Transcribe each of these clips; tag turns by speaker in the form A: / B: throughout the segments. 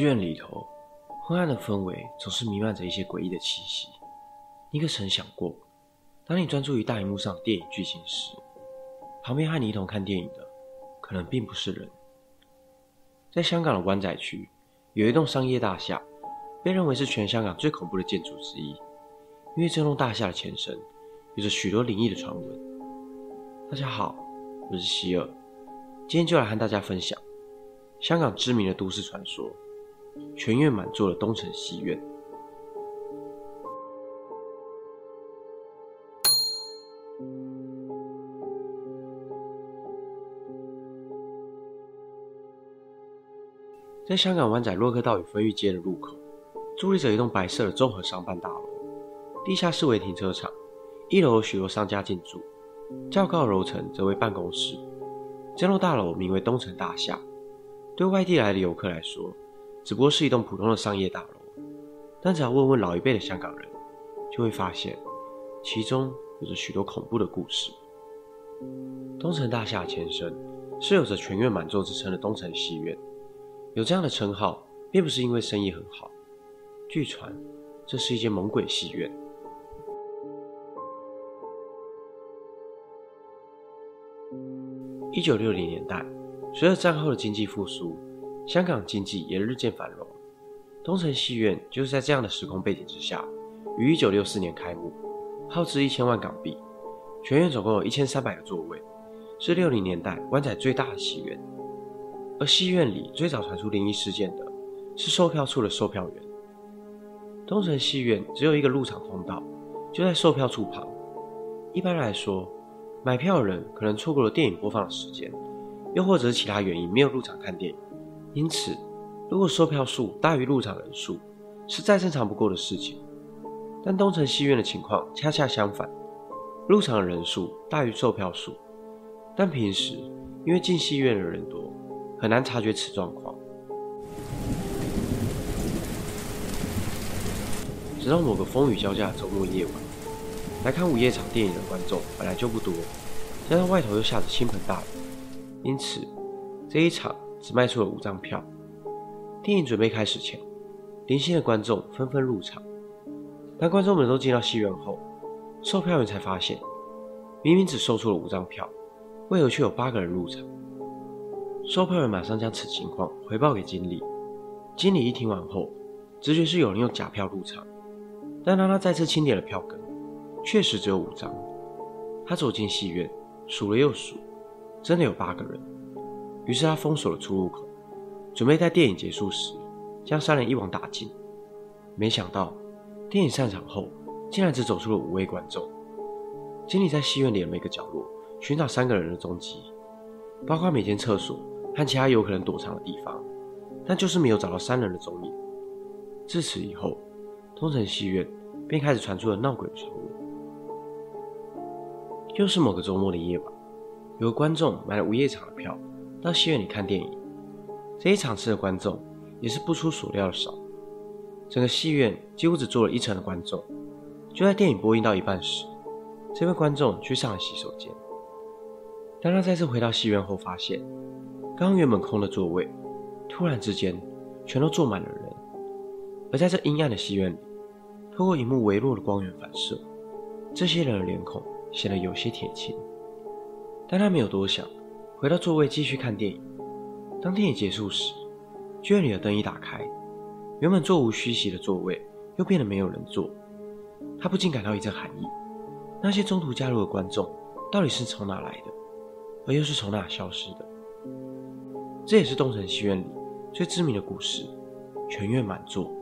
A: 剧院里头，昏暗的氛围总是弥漫着一些诡异的气息。你可曾想过，当你专注于大荧幕上的电影剧情时，旁边和你一同看电影的，可能并不是人。在香港的湾仔区，有一栋商业大厦，被认为是全香港最恐怖的建筑之一，因为这栋大厦的前身有着许多灵异的传闻。大家好，我是希尔，今天就来和大家分享香港知名的都市传说——全院满座的东城戏院。在香港湾仔洛克道与分域街的路口，伫立着一栋白色的综合商办大楼，地下室为停车场，一楼有许多商家进驻。较高楼层则为办公室。这栋大楼名为东城大厦，对外地来的游客来说，只不过是一栋普通的商业大楼。但只要问问老一辈的香港人，就会发现其中有着许多恐怖的故事。东城大厦前身是有着全院满座之称的东城戏院，有这样的称号，并不是因为生意很好。据传，这是一间猛鬼戏院。一九六零年代，随着战后的经济复苏，香港经济也日渐繁荣。东城戏院就是在这样的时空背景之下，于一九六四年开幕，耗资一千万港币，全院总共有一千三百个座位，是六零年代湾仔最大的戏院。而戏院里最早传出灵异事件的是售票处的售票员。东城戏院只有一个入场通道，就在售票处旁。一般来说，买票的人可能错过了电影播放的时间，又或者是其他原因没有入场看电影。因此，如果售票数大于入场人数，是再正常不过的事情。但东城戏院的情况恰恰相反，入场人数大于售票数，但平时因为进戏院的人多，很难察觉此状况。直到某个风雨交加的周末夜晚。来看午夜场电影的观众本来就不多，加上外头又下着倾盆大雨，因此这一场只卖出了五张票。电影准备开始前，零星的观众纷纷入场。当观众们都进到戏院后，售票员才发现，明明只售出了五张票，为何却有八个人入场？售票员马上将此情况回报给经理。经理一听完后，直觉是有人用假票入场，但当他再次清点了票根。确实只有五张。他走进戏院，数了又数，真的有八个人。于是他封锁了出入口，准备在电影结束时将三人一网打尽。没想到电影散场后，竟然只走出了五位观众。经理在戏院里的每个角落寻找三个人的踪迹，包括每间厕所和其他有可能躲藏的地方，但就是没有找到三人的踪影。自此以后，通城戏院便开始传出了闹鬼的传闻。又是某个周末的夜晚，有个观众买了午夜场的票，到戏院里看电影。这一场次的观众也是不出所料的少，整个戏院几乎只坐了一层的观众。就在电影播映到一半时，这位观众去上了洗手间。当他再次回到戏院后，发现刚原本空的座位，突然之间全都坐满了人。而在这阴暗的戏院里，透过荧幕微弱的光源反射，这些人的脸孔。显得有些铁青，但他没有多想，回到座位继续看电影。当电影结束时，剧院里的灯一打开，原本座无虚席的座位又变得没有人坐。他不禁感到一阵寒意。那些中途加入的观众到底是从哪来的，而又是从哪消失的？这也是东城戏院里最知名的故事——全院满座。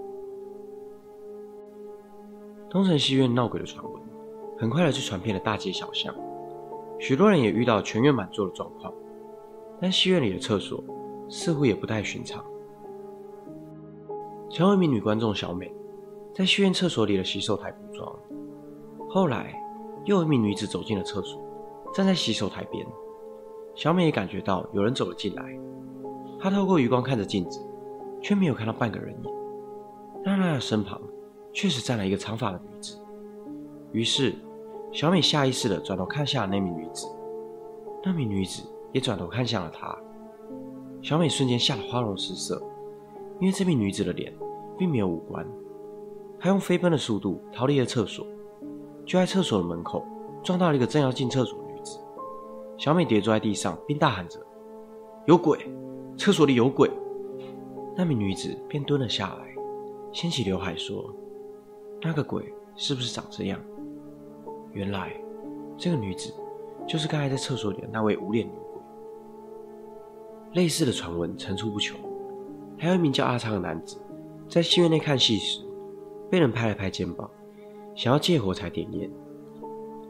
A: 东城戏院闹鬼的传闻。很快的就传遍了大街小巷，许多人也遇到全院满座的状况。但戏院里的厕所似乎也不太寻常。前有一名女观众小美在戏院厕所里的洗手台补妆，后来又有一名女子走进了厕所，站在洗手台边。小美也感觉到有人走了进来，她透过余光看着镜子，却没有看到半个人影。但她的身旁确实站了一个长发的女子，于是。小美下意识地转头看向那名女子，那名女子也转头看向了她。小美瞬间吓得花容失色，因为这名女子的脸并没有五官。她用飞奔的速度逃离了厕所，就在厕所的门口撞到了一个正要进厕所的女子。小美跌坐在地上，并大喊着：“有鬼！厕所里有鬼！”那名女子便蹲了下来，掀起刘海说：“那个鬼是不是长这样？”原来，这个女子就是刚才在厕所里的那位无脸女。类似的传闻层出不穷。还有一名叫阿昌的男子，在戏院内看戏时，被人拍了拍肩膀，想要借火柴点烟。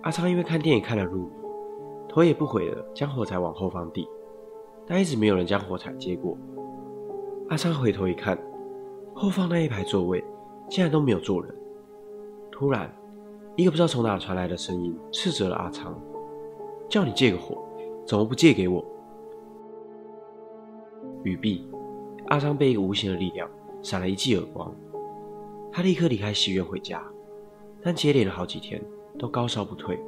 A: 阿昌因为看电影看了入迷，头也不回的将火柴往后方递，但一直没有人将火柴接过。阿昌回头一看，后方那一排座位竟然都没有坐人。突然，一个不知道从哪传来的声音斥责了阿昌：“叫你借个火，怎么不借给我？”语毕。阿昌被一个无形的力量闪了一记耳光，他立刻离开戏院回家，但接连了好几天都高烧不退。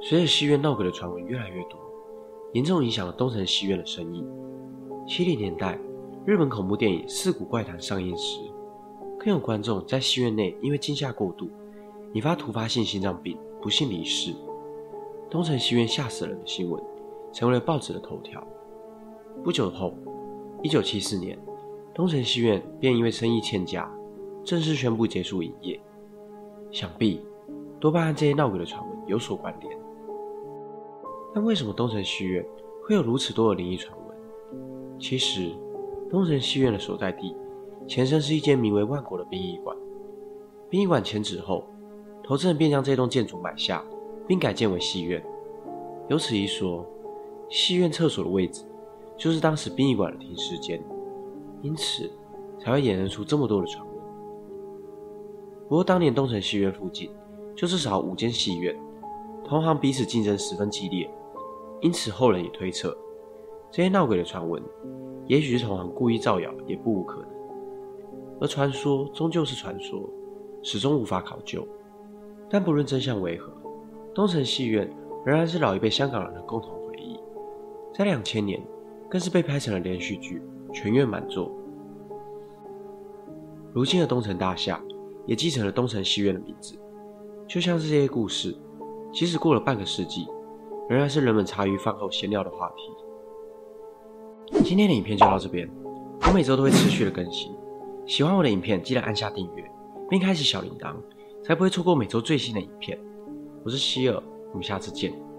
A: 随着戏院闹鬼的传闻越来越多，严重影响了东城戏院的生意。七零年代，日本恐怖电影《四谷怪谈》上映时，更有观众在戏院内因为惊吓过度，引发突发性心脏病，不幸离世。东城戏院吓死人的新闻成为了报纸的头条。不久后。一九七四年，东城戏院便因为生意欠佳，正式宣布结束营业。想必多半和这些闹鬼的传闻有所关联。但为什么东城戏院会有如此多的灵异传闻？其实，东城戏院的所在地前身是一间名为万国的殡仪馆。殡仪馆迁址后，投资人便将这栋建筑买下，并改建为戏院。由此一说，戏院厕所的位置。就是当时殡仪馆的停尸间，因此才会衍生出这么多的传闻。不过当年东城戏院附近就至少五间戏院，同行彼此竞争十分激烈，因此后人也推测，这些闹鬼的传闻，也许是同行故意造谣，也不无可能。而传说终究是传说，始终无法考究。但不论真相为何，东城戏院仍然是老一辈香港人的共同回忆。在两千年。更是被拍成了连续剧，全院满座。如今的东城大厦也继承了东城戏院的名字，就像是这些故事，即使过了半个世纪，仍然是人们茶余饭后闲聊的话题。今天的影片就到这边，我每周都会持续的更新，喜欢我的影片记得按下订阅，并开启小铃铛，才不会错过每周最新的影片。我是希尔，我们下次见。